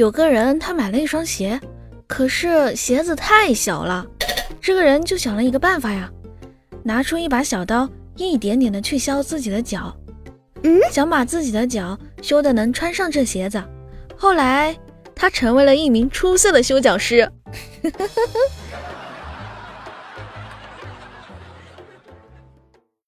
有个人他买了一双鞋，可是鞋子太小了。这个人就想了一个办法呀，拿出一把小刀，一点点的去削自己的脚。嗯，想把自己的脚修的能穿上这鞋子。后来他成为了一名出色的修脚师。